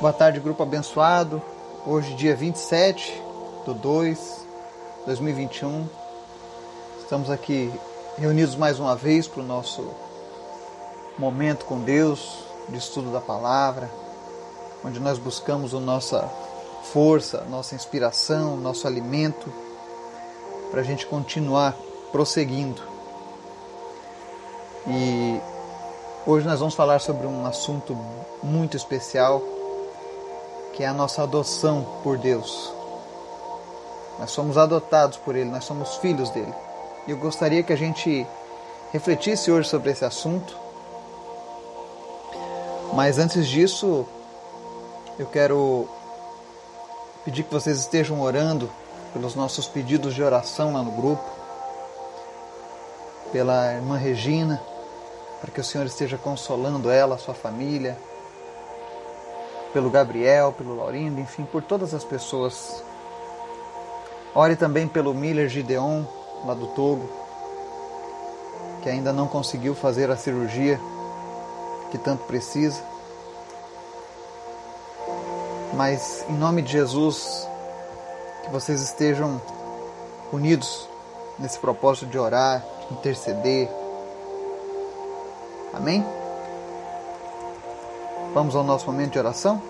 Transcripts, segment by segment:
Boa tarde, grupo abençoado. Hoje, dia 27 de 2 de 2021. Estamos aqui reunidos mais uma vez para o nosso momento com Deus, de estudo da palavra, onde nós buscamos a nossa força, nossa inspiração, nosso alimento, para a gente continuar prosseguindo. E hoje nós vamos falar sobre um assunto muito especial que é a nossa adoção por Deus. Nós somos adotados por Ele, nós somos filhos dele. E eu gostaria que a gente refletisse hoje sobre esse assunto. Mas antes disso, eu quero pedir que vocês estejam orando pelos nossos pedidos de oração lá no grupo, pela irmã Regina, para que o Senhor esteja consolando ela, sua família, pelo Gabriel, pelo Laurindo, enfim, por todas as pessoas. Ore também pelo Miller Gideon, lá do Togo, que ainda não conseguiu fazer a cirurgia que tanto precisa. Mas, em nome de Jesus, que vocês estejam unidos nesse propósito de orar, de interceder. Amém? Vamos ao nosso momento de oração?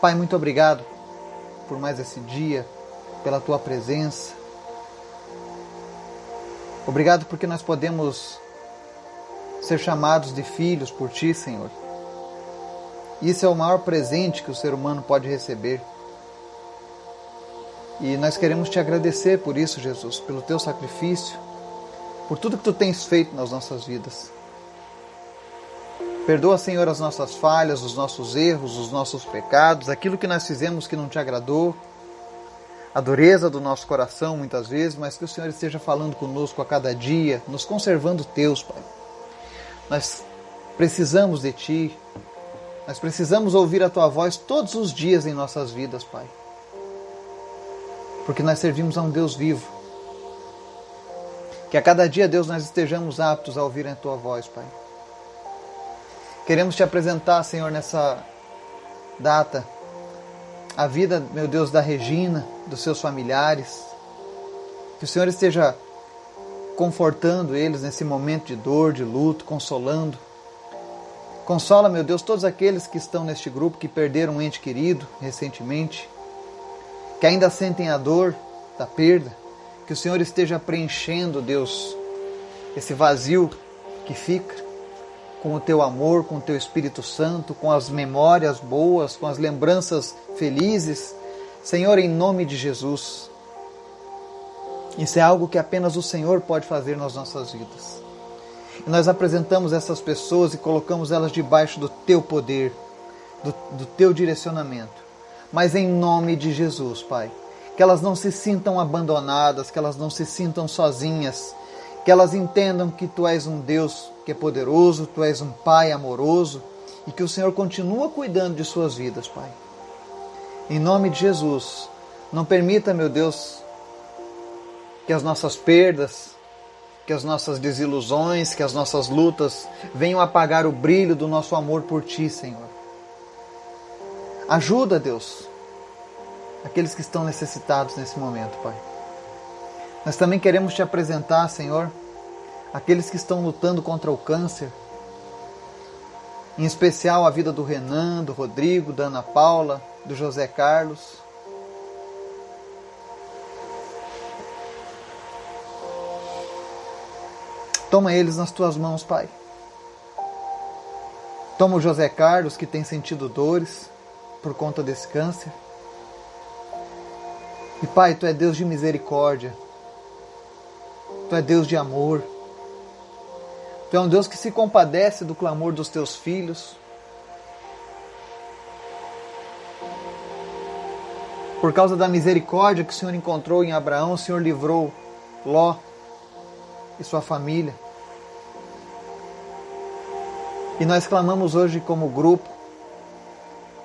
Pai, muito obrigado por mais esse dia, pela tua presença. Obrigado porque nós podemos ser chamados de filhos por ti, Senhor. Isso é o maior presente que o ser humano pode receber. E nós queremos te agradecer por isso, Jesus, pelo teu sacrifício, por tudo que tu tens feito nas nossas vidas. Perdoa, Senhor, as nossas falhas, os nossos erros, os nossos pecados, aquilo que nós fizemos que não te agradou, a dureza do nosso coração muitas vezes, mas que o Senhor esteja falando conosco a cada dia, nos conservando teus, Pai. Nós precisamos de Ti, nós precisamos ouvir a Tua voz todos os dias em nossas vidas, Pai. Porque nós servimos a um Deus vivo. Que a cada dia, Deus, nós estejamos aptos a ouvir a Tua voz, Pai. Queremos te apresentar, Senhor, nessa data, a vida, meu Deus, da Regina, dos seus familiares. Que o Senhor esteja confortando eles nesse momento de dor, de luto, consolando. Consola, meu Deus, todos aqueles que estão neste grupo que perderam um ente querido recentemente, que ainda sentem a dor da perda. Que o Senhor esteja preenchendo, Deus, esse vazio que fica com o teu amor, com o teu Espírito Santo, com as memórias boas, com as lembranças felizes. Senhor, em nome de Jesus. Isso é algo que apenas o Senhor pode fazer nas nossas vidas. E nós apresentamos essas pessoas e colocamos elas debaixo do teu poder, do, do teu direcionamento. Mas em nome de Jesus, Pai, que elas não se sintam abandonadas, que elas não se sintam sozinhas, que elas entendam que tu és um Deus que é poderoso, tu és um Pai amoroso e que o Senhor continua cuidando de suas vidas, Pai. Em nome de Jesus, não permita, meu Deus, que as nossas perdas, que as nossas desilusões, que as nossas lutas venham apagar o brilho do nosso amor por Ti, Senhor. Ajuda, Deus, aqueles que estão necessitados nesse momento, Pai. Nós também queremos te apresentar, Senhor, aqueles que estão lutando contra o câncer, em especial a vida do Renan, do Rodrigo, da Ana Paula, do José Carlos. Toma eles nas tuas mãos, Pai. Toma o José Carlos, que tem sentido dores por conta desse câncer. E Pai, Tu é Deus de misericórdia. Tu é Deus de amor. Tu é um Deus que se compadece do clamor dos teus filhos. Por causa da misericórdia que o Senhor encontrou em Abraão, o Senhor livrou Ló e sua família. E nós clamamos hoje como grupo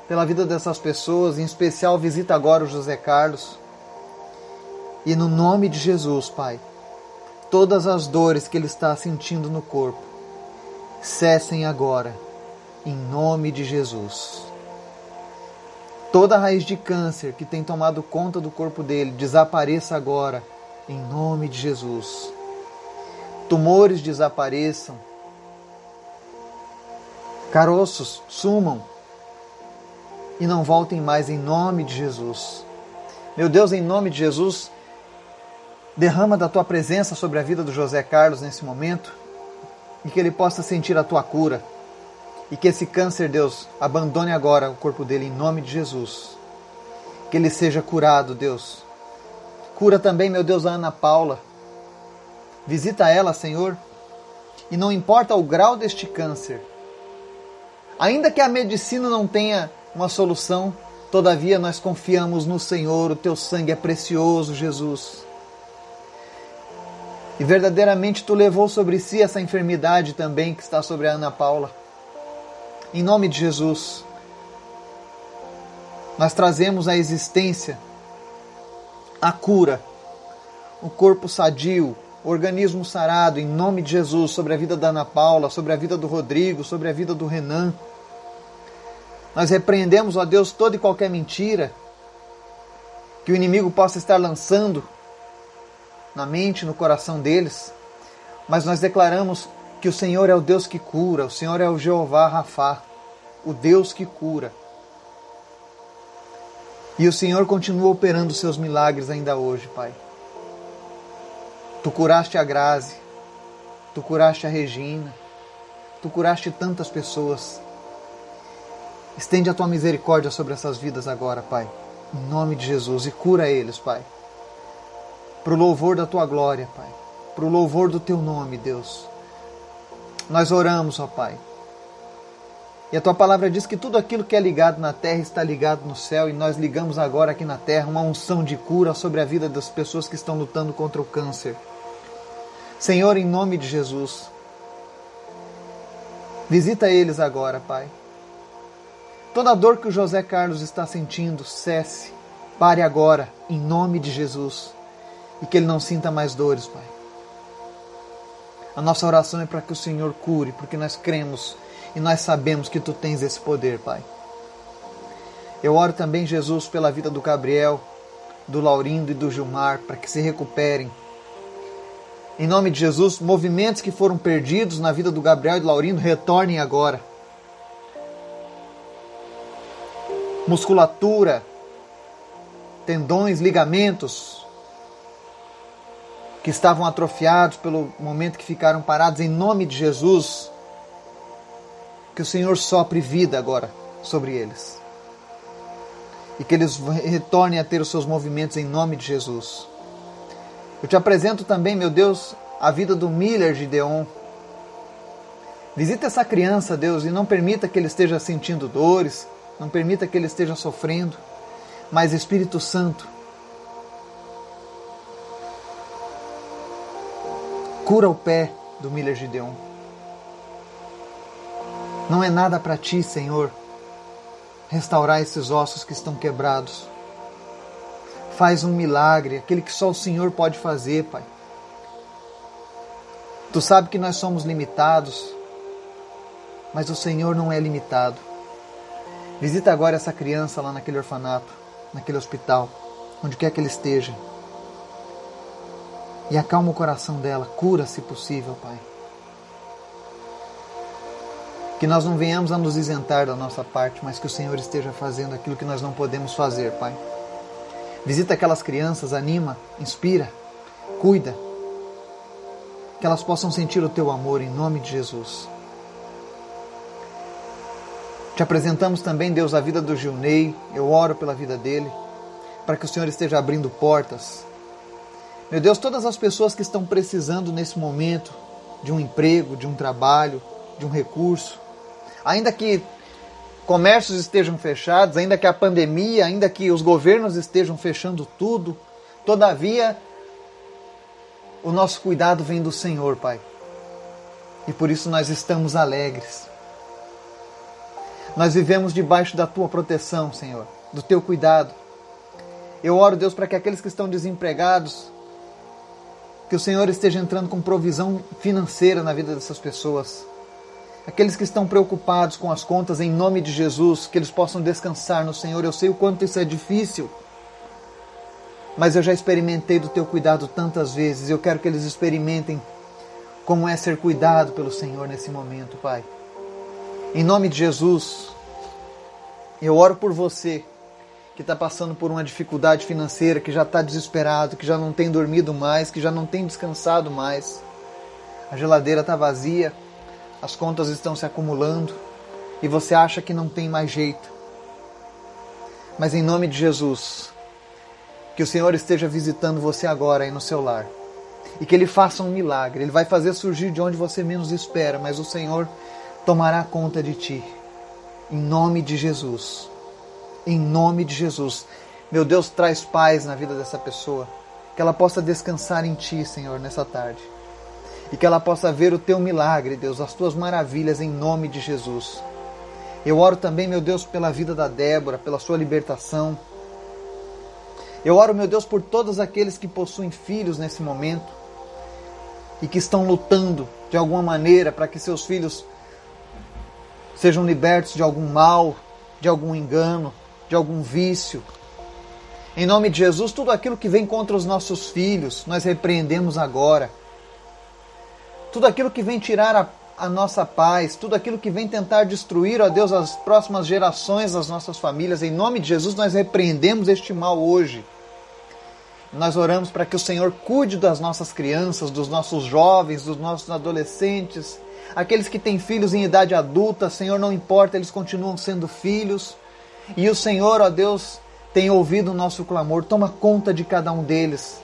pela vida dessas pessoas, em especial visita agora o José Carlos. E no nome de Jesus, Pai, todas as dores que ele está sentindo no corpo cessem agora, em nome de Jesus. Toda raiz de câncer que tem tomado conta do corpo dele desapareça agora, em nome de Jesus. Tumores desapareçam. Caroços sumam e não voltem mais em nome de Jesus. Meu Deus, em nome de Jesus, derrama da tua presença sobre a vida do José Carlos nesse momento e que ele possa sentir a tua cura. E que esse câncer, Deus, abandone agora o corpo dele em nome de Jesus. Que ele seja curado, Deus. Cura também, meu Deus, a Ana Paula. Visita ela, Senhor. E não importa o grau deste câncer, ainda que a medicina não tenha uma solução, todavia nós confiamos no Senhor, o teu sangue é precioso, Jesus. E verdadeiramente tu levou sobre si essa enfermidade também que está sobre a Ana Paula. Em nome de Jesus, nós trazemos à existência a cura, o corpo sadio, o organismo sarado, em nome de Jesus, sobre a vida da Ana Paula, sobre a vida do Rodrigo, sobre a vida do Renan. Nós repreendemos, ó Deus, toda e qualquer mentira que o inimigo possa estar lançando na mente, no coração deles, mas nós declaramos que o Senhor é o Deus que cura, o Senhor é o Jeová Rafá, o Deus que cura. E o Senhor continua operando seus milagres ainda hoje, Pai. Tu curaste a Grazi, tu curaste a Regina, tu curaste tantas pessoas. Estende a tua misericórdia sobre essas vidas agora, Pai, em nome de Jesus, e cura eles, Pai para o louvor da tua glória, Pai, para o louvor do teu nome, Deus. Nós oramos, ó Pai. E a tua palavra diz que tudo aquilo que é ligado na terra está ligado no céu, e nós ligamos agora aqui na terra uma unção de cura sobre a vida das pessoas que estão lutando contra o câncer. Senhor, em nome de Jesus, visita eles agora, Pai. Toda dor que o José Carlos está sentindo, cesse. Pare agora, em nome de Jesus e que ele não sinta mais dores, Pai. A nossa oração é para que o Senhor cure, porque nós cremos e nós sabemos que tu tens esse poder, Pai. Eu oro também, Jesus, pela vida do Gabriel, do Laurindo e do Gilmar, para que se recuperem. Em nome de Jesus, movimentos que foram perdidos na vida do Gabriel e do Laurindo retornem agora. Musculatura, tendões, ligamentos, que estavam atrofiados pelo momento que ficaram parados, em nome de Jesus, que o Senhor sopre vida agora sobre eles. E que eles retornem a ter os seus movimentos em nome de Jesus. Eu te apresento também, meu Deus, a vida do Miller Gideon. Visita essa criança, Deus, e não permita que ele esteja sentindo dores, não permita que ele esteja sofrendo, mas Espírito Santo, Cura o pé do Miller Gideon. Não é nada para ti, Senhor, restaurar esses ossos que estão quebrados. Faz um milagre, aquele que só o Senhor pode fazer, Pai. Tu sabe que nós somos limitados, mas o Senhor não é limitado. Visita agora essa criança lá naquele orfanato, naquele hospital, onde quer que ele esteja e acalma o coração dela. Cura, se possível, Pai. Que nós não venhamos a nos isentar da nossa parte, mas que o Senhor esteja fazendo aquilo que nós não podemos fazer, Pai. Visita aquelas crianças, anima, inspira, cuida. Que elas possam sentir o teu amor em nome de Jesus. Te apresentamos também, Deus, a vida do Gilney. Eu oro pela vida dele, para que o Senhor esteja abrindo portas, meu Deus, todas as pessoas que estão precisando nesse momento de um emprego, de um trabalho, de um recurso, ainda que comércios estejam fechados, ainda que a pandemia, ainda que os governos estejam fechando tudo, todavia o nosso cuidado vem do Senhor, Pai. E por isso nós estamos alegres. Nós vivemos debaixo da tua proteção, Senhor, do teu cuidado. Eu oro, Deus, para que aqueles que estão desempregados que o Senhor esteja entrando com provisão financeira na vida dessas pessoas. Aqueles que estão preocupados com as contas, em nome de Jesus, que eles possam descansar no Senhor. Eu sei o quanto isso é difícil, mas eu já experimentei do teu cuidado tantas vezes. Eu quero que eles experimentem como é ser cuidado pelo Senhor nesse momento, Pai. Em nome de Jesus, eu oro por você que está passando por uma dificuldade financeira, que já está desesperado, que já não tem dormido mais, que já não tem descansado mais. A geladeira está vazia, as contas estão se acumulando e você acha que não tem mais jeito. Mas em nome de Jesus, que o Senhor esteja visitando você agora aí no seu lar e que Ele faça um milagre. Ele vai fazer surgir de onde você menos espera, mas o Senhor tomará conta de ti. Em nome de Jesus em nome de Jesus. Meu Deus, traz paz na vida dessa pessoa. Que ela possa descansar em Ti, Senhor, nessa tarde. E que ela possa ver o Teu milagre, Deus, as Tuas maravilhas em nome de Jesus. Eu oro também, meu Deus, pela vida da Débora, pela sua libertação. Eu oro, meu Deus, por todos aqueles que possuem filhos nesse momento e que estão lutando de alguma maneira para que seus filhos sejam libertos de algum mal, de algum engano, de algum vício. Em nome de Jesus, tudo aquilo que vem contra os nossos filhos, nós repreendemos agora. Tudo aquilo que vem tirar a, a nossa paz, tudo aquilo que vem tentar destruir, ó Deus, as próximas gerações das nossas famílias, em nome de Jesus, nós repreendemos este mal hoje. Nós oramos para que o Senhor cuide das nossas crianças, dos nossos jovens, dos nossos adolescentes, aqueles que têm filhos em idade adulta, Senhor, não importa, eles continuam sendo filhos. E o Senhor, ó Deus, tem ouvido o nosso clamor, toma conta de cada um deles.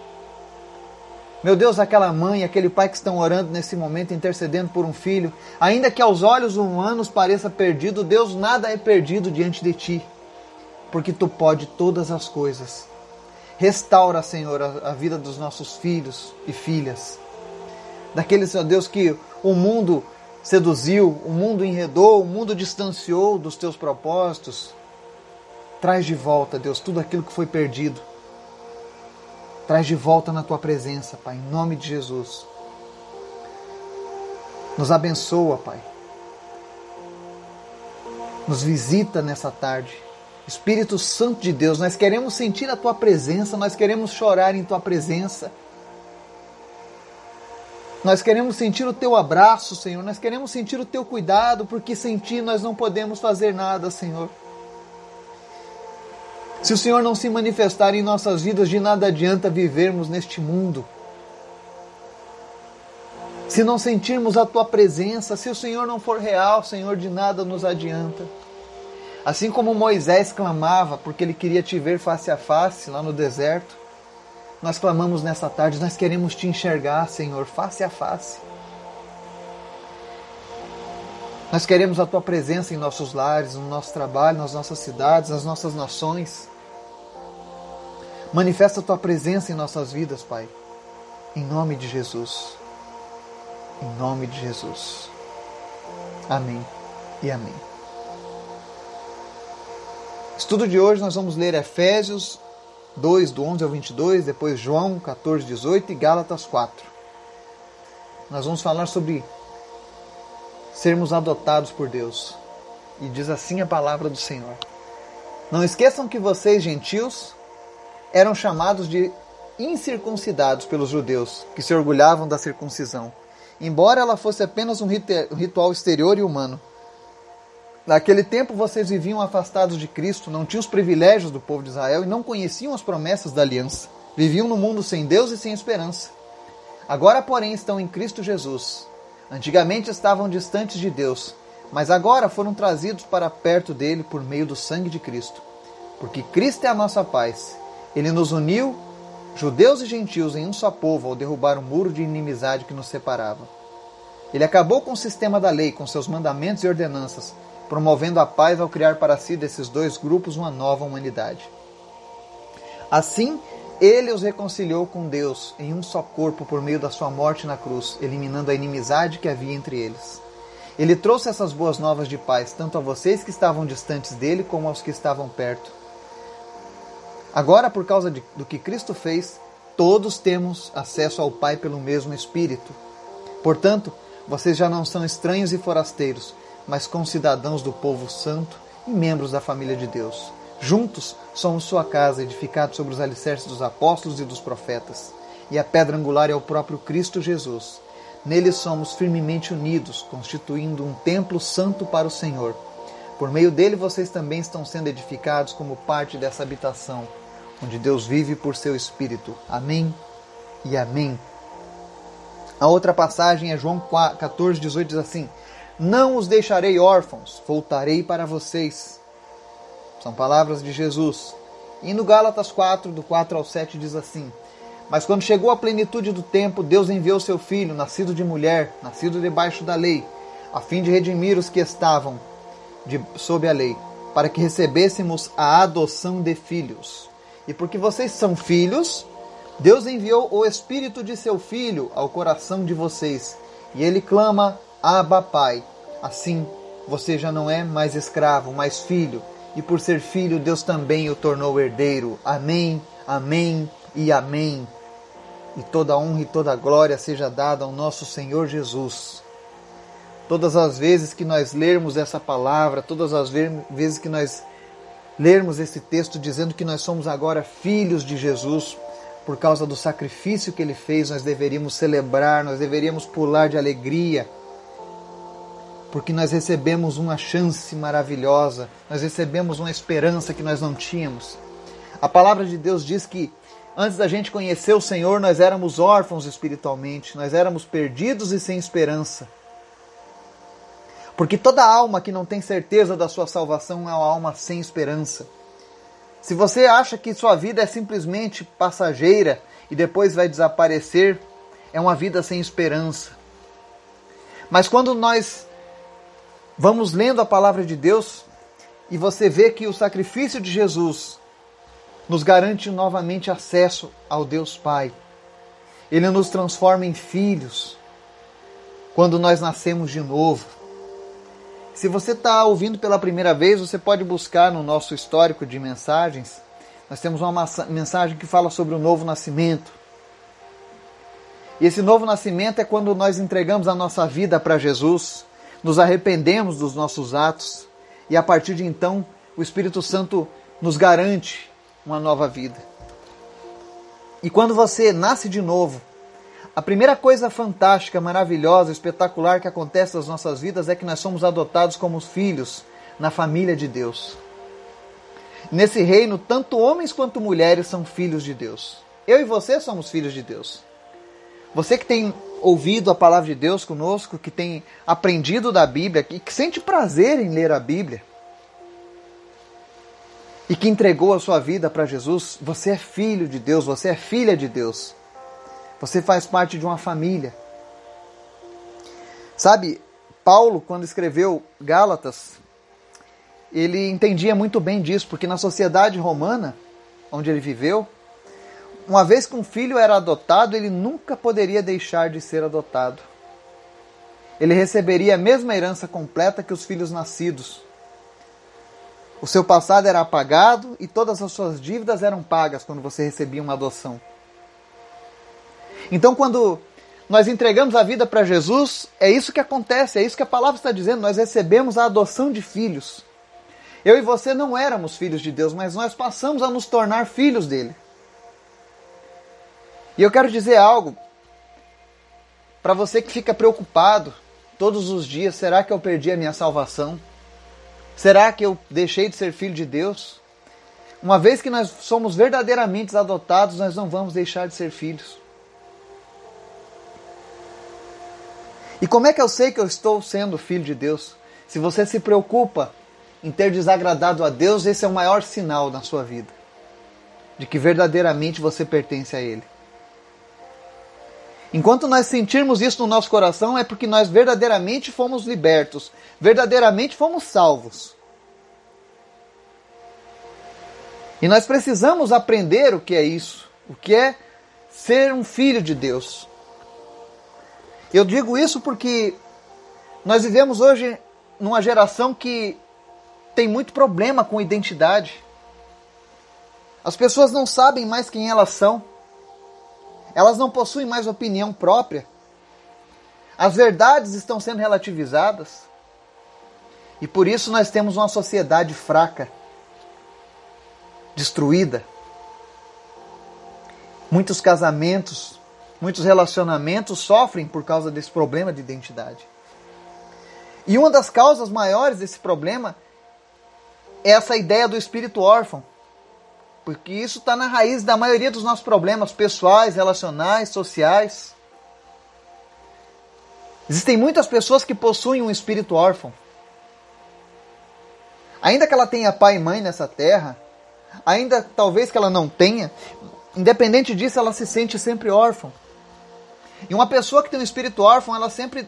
Meu Deus, aquela mãe, aquele pai que estão orando nesse momento, intercedendo por um filho, ainda que aos olhos humanos pareça perdido, Deus, nada é perdido diante de ti, porque tu pode todas as coisas. Restaura, Senhor, a, vida dos nossos filhos e filhas, daqueles, ó Deus, que o mundo seduziu, o mundo enredou, o mundo distanciou dos teus propósitos. Traz de volta, Deus, tudo aquilo que foi perdido. Traz de volta na tua presença, Pai, em nome de Jesus. Nos abençoa, Pai. Nos visita nessa tarde. Espírito Santo de Deus, nós queremos sentir a tua presença, nós queremos chorar em tua presença. Nós queremos sentir o teu abraço, Senhor. Nós queremos sentir o teu cuidado, porque sem ti nós não podemos fazer nada, Senhor. Se o Senhor não se manifestar em nossas vidas, de nada adianta vivermos neste mundo. Se não sentirmos a tua presença, se o Senhor não for real, Senhor, de nada nos adianta. Assim como Moisés clamava porque ele queria te ver face a face lá no deserto, nós clamamos nessa tarde, nós queremos te enxergar, Senhor, face a face. Nós queremos a tua presença em nossos lares, no nosso trabalho, nas nossas cidades, nas nossas nações. Manifesta a tua presença em nossas vidas, Pai. Em nome de Jesus. Em nome de Jesus. Amém e amém. Estudo de hoje nós vamos ler Efésios 2, do 11 ao 22, depois João 14, 18 e Gálatas 4. Nós vamos falar sobre sermos adotados por Deus. E diz assim a palavra do Senhor: Não esqueçam que vocês, gentios, eram chamados de incircuncidados pelos judeus, que se orgulhavam da circuncisão, embora ela fosse apenas um ritual exterior e humano. Naquele tempo vocês viviam afastados de Cristo, não tinham os privilégios do povo de Israel e não conheciam as promessas da aliança. Viviam no mundo sem Deus e sem esperança. Agora, porém, estão em Cristo Jesus Antigamente estavam distantes de Deus, mas agora foram trazidos para perto dele por meio do sangue de Cristo. Porque Cristo é a nossa paz. Ele nos uniu, judeus e gentios, em um só povo ao derrubar o muro de inimizade que nos separava. Ele acabou com o sistema da lei, com seus mandamentos e ordenanças, promovendo a paz ao criar para si desses dois grupos uma nova humanidade. Assim, ele os reconciliou com Deus em um só corpo por meio da sua morte na cruz, eliminando a inimizade que havia entre eles. Ele trouxe essas boas novas de paz, tanto a vocês que estavam distantes dele, como aos que estavam perto. Agora, por causa de, do que Cristo fez, todos temos acesso ao Pai pelo mesmo Espírito. Portanto, Vocês já não são estranhos e forasteiros, mas concidadãos do povo santo e membros da família de Deus. Juntos somos sua casa, edificados sobre os alicerces dos apóstolos e dos profetas. E a pedra angular é o próprio Cristo Jesus. Nele somos firmemente unidos, constituindo um templo santo para o Senhor. Por meio dele vocês também estão sendo edificados como parte dessa habitação, onde Deus vive por seu Espírito. Amém e amém. A outra passagem é João 14, 18, diz assim: Não os deixarei órfãos, voltarei para vocês. São palavras de Jesus. E no Gálatas 4, do 4 ao 7, diz assim: Mas quando chegou a plenitude do tempo, Deus enviou seu filho, nascido de mulher, nascido debaixo da lei, a fim de redimir os que estavam de, sob a lei, para que recebêssemos a adoção de filhos. E porque vocês são filhos, Deus enviou o Espírito de seu Filho ao coração de vocês, e ele clama: Abba, Pai. Assim, você já não é mais escravo, mas filho, e por ser filho, Deus também o tornou herdeiro. Amém, amém e amém. E toda honra e toda glória seja dada ao nosso Senhor Jesus. Todas as vezes que nós lermos essa palavra, todas as vezes que nós lermos esse texto dizendo que nós somos agora filhos de Jesus, por causa do sacrifício que ele fez, nós deveríamos celebrar, nós deveríamos pular de alegria, porque nós recebemos uma chance maravilhosa, nós recebemos uma esperança que nós não tínhamos. A palavra de Deus diz que antes da gente conhecer o Senhor, nós éramos órfãos espiritualmente, nós éramos perdidos e sem esperança. Porque toda alma que não tem certeza da sua salvação é uma alma sem esperança. Se você acha que sua vida é simplesmente passageira e depois vai desaparecer, é uma vida sem esperança. Mas quando nós vamos lendo a palavra de Deus e você vê que o sacrifício de Jesus nos garante novamente acesso ao Deus Pai. Ele nos transforma em filhos quando nós nascemos de novo. Se você está ouvindo pela primeira vez, você pode buscar no nosso histórico de mensagens. Nós temos uma mensagem que fala sobre o novo nascimento. E esse novo nascimento é quando nós entregamos a nossa vida para Jesus, nos arrependemos dos nossos atos e a partir de então o Espírito Santo nos garante uma nova vida. E quando você nasce de novo, a primeira coisa fantástica, maravilhosa, espetacular que acontece nas nossas vidas é que nós somos adotados como filhos na família de Deus. Nesse reino, tanto homens quanto mulheres são filhos de Deus. Eu e você somos filhos de Deus. Você que tem ouvido a palavra de Deus conosco, que tem aprendido da Bíblia, que sente prazer em ler a Bíblia e que entregou a sua vida para Jesus, você é filho de Deus, você é filha de Deus. Você faz parte de uma família. Sabe, Paulo, quando escreveu Gálatas, ele entendia muito bem disso, porque na sociedade romana, onde ele viveu, uma vez que um filho era adotado, ele nunca poderia deixar de ser adotado. Ele receberia a mesma herança completa que os filhos nascidos. O seu passado era apagado e todas as suas dívidas eram pagas quando você recebia uma adoção. Então, quando nós entregamos a vida para Jesus, é isso que acontece, é isso que a palavra está dizendo, nós recebemos a adoção de filhos. Eu e você não éramos filhos de Deus, mas nós passamos a nos tornar filhos dele. E eu quero dizer algo para você que fica preocupado todos os dias: será que eu perdi a minha salvação? Será que eu deixei de ser filho de Deus? Uma vez que nós somos verdadeiramente adotados, nós não vamos deixar de ser filhos. E como é que eu sei que eu estou sendo filho de Deus? Se você se preocupa em ter desagradado a Deus, esse é o maior sinal na sua vida de que verdadeiramente você pertence a Ele. Enquanto nós sentirmos isso no nosso coração, é porque nós verdadeiramente fomos libertos, verdadeiramente fomos salvos. E nós precisamos aprender o que é isso, o que é ser um filho de Deus. Eu digo isso porque nós vivemos hoje numa geração que tem muito problema com identidade. As pessoas não sabem mais quem elas são. Elas não possuem mais opinião própria. As verdades estão sendo relativizadas. E por isso nós temos uma sociedade fraca, destruída. Muitos casamentos, muitos relacionamentos sofrem por causa desse problema de identidade. E uma das causas maiores desse problema é essa ideia do espírito órfão. Porque isso está na raiz da maioria dos nossos problemas pessoais, relacionais, sociais. Existem muitas pessoas que possuem um espírito órfão. Ainda que ela tenha pai e mãe nessa terra, ainda talvez que ela não tenha, independente disso, ela se sente sempre órfã. E uma pessoa que tem um espírito órfão, ela sempre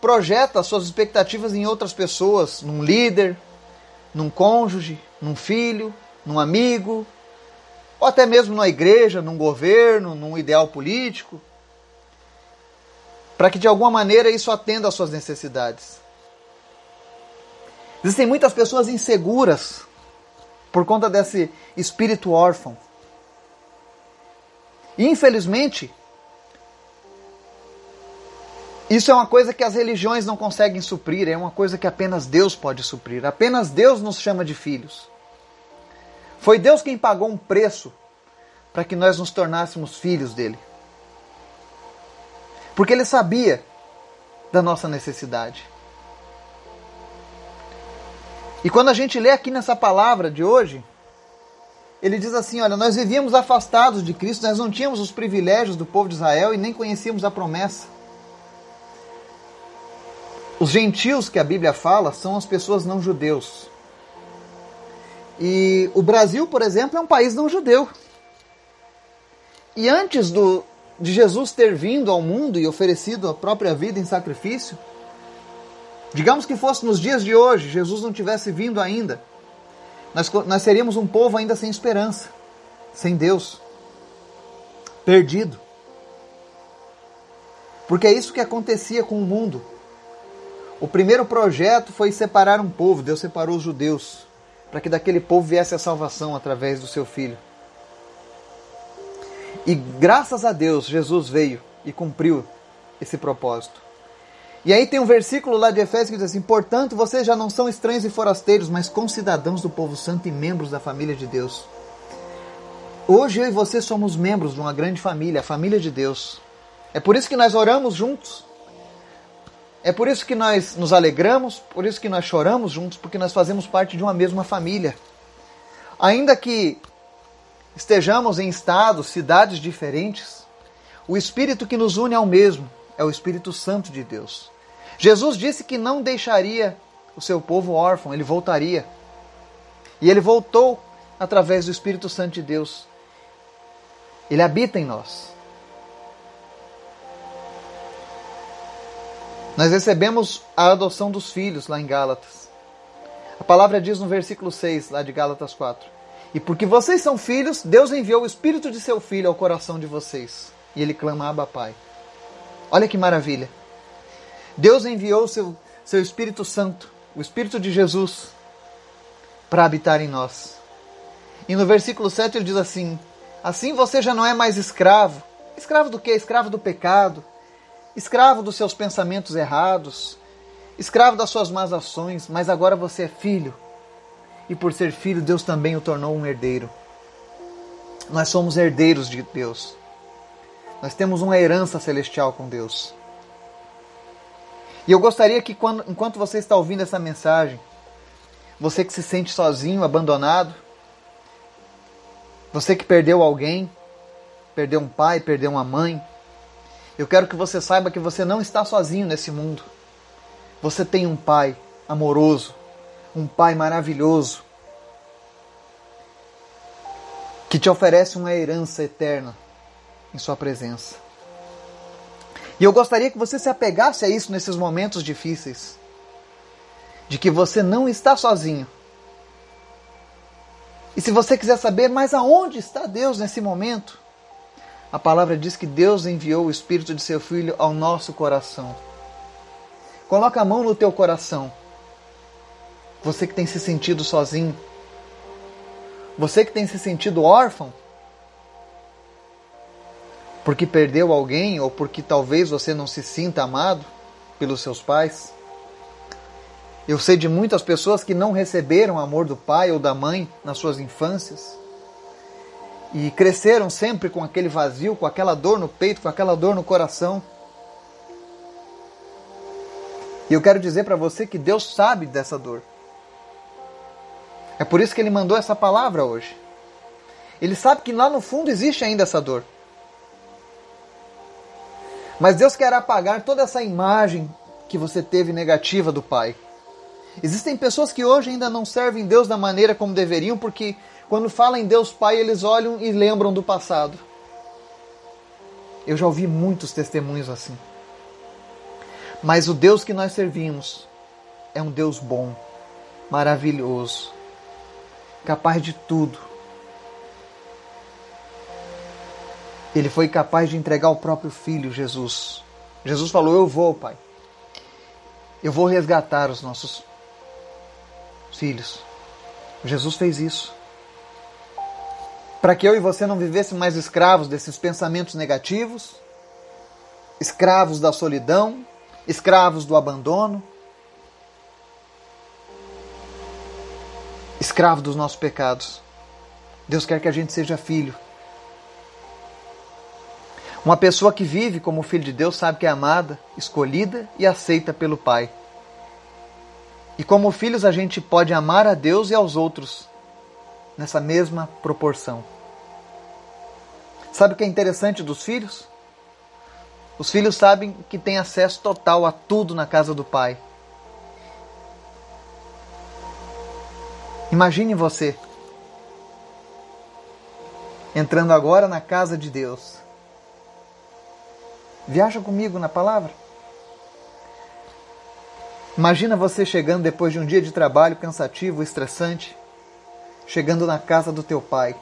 projeta suas expectativas em outras pessoas, num líder, num cônjuge, num filho, num amigo, ou até mesmo numa igreja, num governo, num ideal político, para que de alguma maneira isso atenda às suas necessidades. Existem muitas pessoas inseguras por conta desse espírito órfão. E infelizmente, isso é uma coisa que as religiões não conseguem suprir, é uma coisa que apenas Deus pode suprir. Apenas Deus nos chama de filhos. Foi Deus quem pagou um preço para que nós nos tornássemos filhos dele. Porque ele sabia da nossa necessidade. E quando a gente lê aqui nessa palavra de hoje, ele diz assim: Olha, nós vivíamos afastados de Cristo, nós não tínhamos os privilégios do povo de Israel e nem conhecíamos a promessa. Os gentios que a Bíblia fala são as pessoas não judeus. E o Brasil, por exemplo, é um país não judeu. E antes do, de Jesus ter vindo ao mundo e oferecido a própria vida em sacrifício, digamos que fosse nos dias de hoje, Jesus não tivesse vindo ainda, nós, nós seríamos um povo ainda sem esperança, sem Deus, perdido. Porque é isso que acontecia com o mundo. O primeiro projeto foi separar um povo, Deus separou os judeus, para que daquele povo viesse a salvação através do seu filho. E graças a Deus, Jesus veio e cumpriu esse propósito. E aí tem um versículo lá de Efésios que diz assim: Portanto, vocês já não são estranhos e forasteiros, mas concidadãos do povo santo e membros da família de Deus. Hoje eu e você somos membros de uma grande família, a família de Deus. É por isso que nós oramos juntos. É por isso que nós nos alegramos, por isso que nós choramos juntos, porque nós fazemos parte de uma mesma família. Ainda que estejamos em estados, cidades diferentes, o Espírito que nos une é o mesmo, é o Espírito Santo de Deus. Jesus disse que não deixaria o seu povo órfão, ele voltaria. E ele voltou através do Espírito Santo de Deus. Ele habita em nós. Nós recebemos a adoção dos filhos lá em Gálatas. A palavra diz no versículo 6, lá de Gálatas 4. E porque vocês são filhos, Deus enviou o Espírito de seu Filho ao coração de vocês. E ele clama, Abba Pai. Olha que maravilha. Deus enviou seu, seu Espírito Santo, o Espírito de Jesus, para habitar em nós. E no versículo 7 ele diz assim: Assim você já não é mais escravo. Escravo do quê? Escravo do pecado escravo dos seus pensamentos errados, escravo das suas más ações, mas agora você é filho. E por ser filho, Deus também o tornou um herdeiro. Nós somos herdeiros de Deus. Nós temos uma herança celestial com Deus. E eu gostaria que, quando, enquanto você está ouvindo essa mensagem, você que se sente sozinho, abandonado, você que perdeu alguém, perdeu um pai, perdeu uma mãe, eu quero que você saiba que você não está sozinho nesse mundo. Você tem um Pai amoroso, um Pai maravilhoso, que te oferece uma herança eterna em Sua presença. E eu gostaria que você se apegasse a isso nesses momentos difíceis, de que você não está sozinho. E se você quiser saber, mas aonde está Deus nesse momento? A palavra diz que Deus enviou o Espírito de seu Filho ao nosso coração. Coloca a mão no teu coração. Você que tem se sentido sozinho. Você que tem se sentido órfão. Porque perdeu alguém ou porque talvez você não se sinta amado. pelos seus pais. Eu sei de muitas pessoas que não receberam amor do pai ou da mãe nas suas infâncias e cresceram sempre com aquele vazio, com aquela dor no peito, com aquela dor no coração. E eu quero dizer para você que Deus sabe dessa dor. É por isso que ele mandou essa palavra hoje. Ele sabe que lá no fundo existe ainda essa dor. Mas Deus quer apagar toda essa imagem que você teve negativa do Pai. Existem pessoas que hoje ainda não servem Deus da maneira como deveriam, porque quando falam em Deus Pai, eles olham e lembram do passado. Eu já ouvi muitos testemunhos assim. Mas o Deus que nós servimos é um Deus bom, maravilhoso, capaz de tudo. Ele foi capaz de entregar o próprio filho, Jesus. Jesus falou: Eu vou, Pai. Eu vou resgatar os nossos filhos. Jesus fez isso. Para que eu e você não vivêssemos mais escravos desses pensamentos negativos, escravos da solidão, escravos do abandono, escravo dos nossos pecados. Deus quer que a gente seja filho. Uma pessoa que vive como filho de Deus sabe que é amada, escolhida e aceita pelo Pai. E como filhos, a gente pode amar a Deus e aos outros nessa mesma proporção. Sabe o que é interessante dos filhos? Os filhos sabem que têm acesso total a tudo na casa do pai. Imagine você entrando agora na casa de Deus. Viaja comigo na palavra. Imagina você chegando depois de um dia de trabalho cansativo, estressante, chegando na casa do teu pai,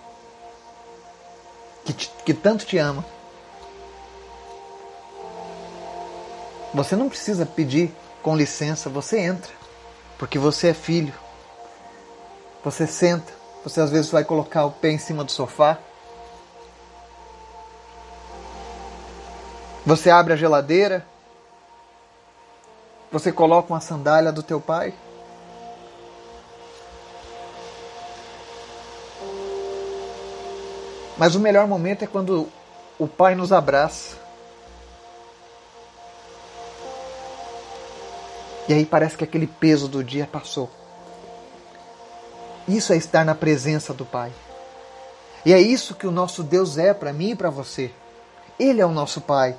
que, te, que tanto te ama. Você não precisa pedir com licença, você entra, porque você é filho. Você senta, você às vezes vai colocar o pé em cima do sofá. Você abre a geladeira, você coloca uma sandália do teu pai? Mas o melhor momento é quando o pai nos abraça. E aí parece que aquele peso do dia passou. Isso é estar na presença do Pai. E é isso que o nosso Deus é para mim e para você. Ele é o nosso Pai.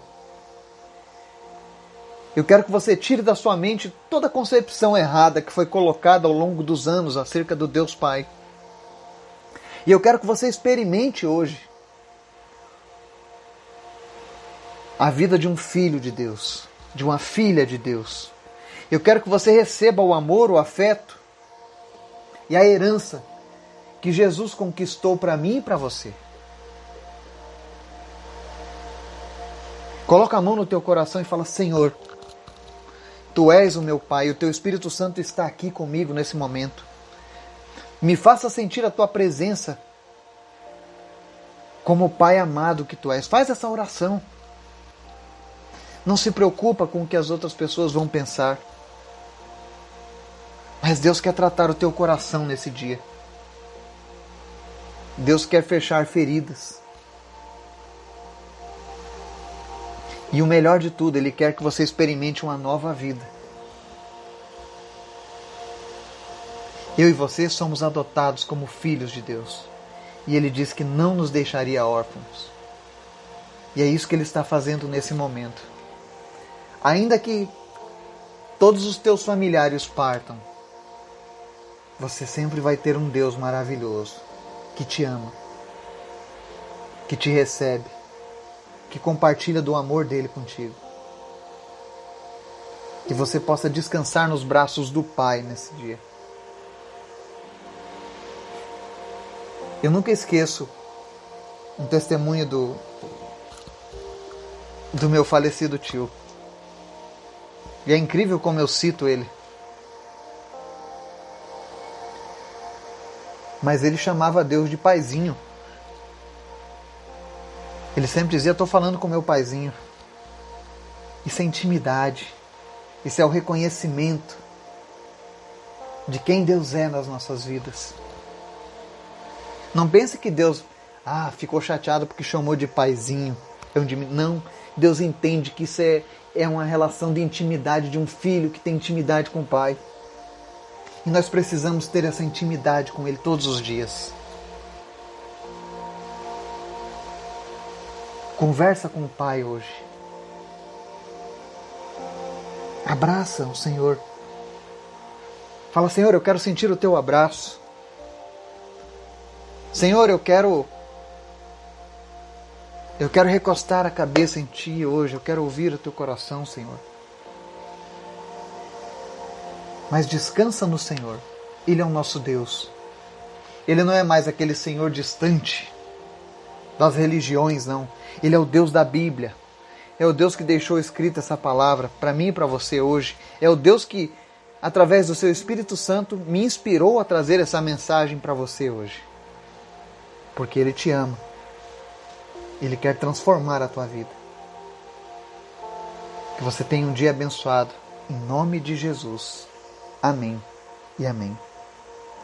Eu quero que você tire da sua mente toda a concepção errada que foi colocada ao longo dos anos acerca do Deus Pai. E eu quero que você experimente hoje a vida de um filho de Deus, de uma filha de Deus. Eu quero que você receba o amor, o afeto e a herança que Jesus conquistou para mim e para você. Coloca a mão no teu coração e fala: Senhor, Tu és o meu Pai, o Teu Espírito Santo está aqui comigo nesse momento. Me faça sentir a Tua presença como Pai amado que Tu és. Faz essa oração. Não se preocupa com o que as outras pessoas vão pensar. Mas Deus quer tratar o teu coração nesse dia. Deus quer fechar feridas. E o melhor de tudo, Ele quer que você experimente uma nova vida. Eu e você somos adotados como filhos de Deus. E Ele diz que não nos deixaria órfãos. E é isso que Ele está fazendo nesse momento. Ainda que todos os teus familiares partam, você sempre vai ter um Deus maravilhoso que te ama, que te recebe, que compartilha do amor dele contigo. Que você possa descansar nos braços do Pai nesse dia. Eu nunca esqueço um testemunho do, do meu falecido tio. E é incrível como eu cito ele. Mas ele chamava Deus de paizinho. Ele sempre dizia: Estou falando com meu paizinho. Isso é intimidade. Isso é o reconhecimento de quem Deus é nas nossas vidas. Não pense que Deus ah, ficou chateado porque chamou de paizinho. Não, Deus entende que isso é, é uma relação de intimidade de um filho que tem intimidade com o pai. E nós precisamos ter essa intimidade com Ele todos os dias. Conversa com o Pai hoje. Abraça o Senhor. Fala, Senhor, eu quero sentir o teu abraço. Senhor, eu quero eu quero recostar a cabeça em ti hoje, eu quero ouvir o teu coração, Senhor. Mas descansa no Senhor. Ele é o nosso Deus. Ele não é mais aquele Senhor distante das religiões, não. Ele é o Deus da Bíblia. É o Deus que deixou escrita essa palavra para mim e para você hoje. É o Deus que, através do seu Espírito Santo, me inspirou a trazer essa mensagem para você hoje. Porque Ele te ama. Ele quer transformar a tua vida. Que você tenha um dia abençoado. Em nome de Jesus. Amém e amém.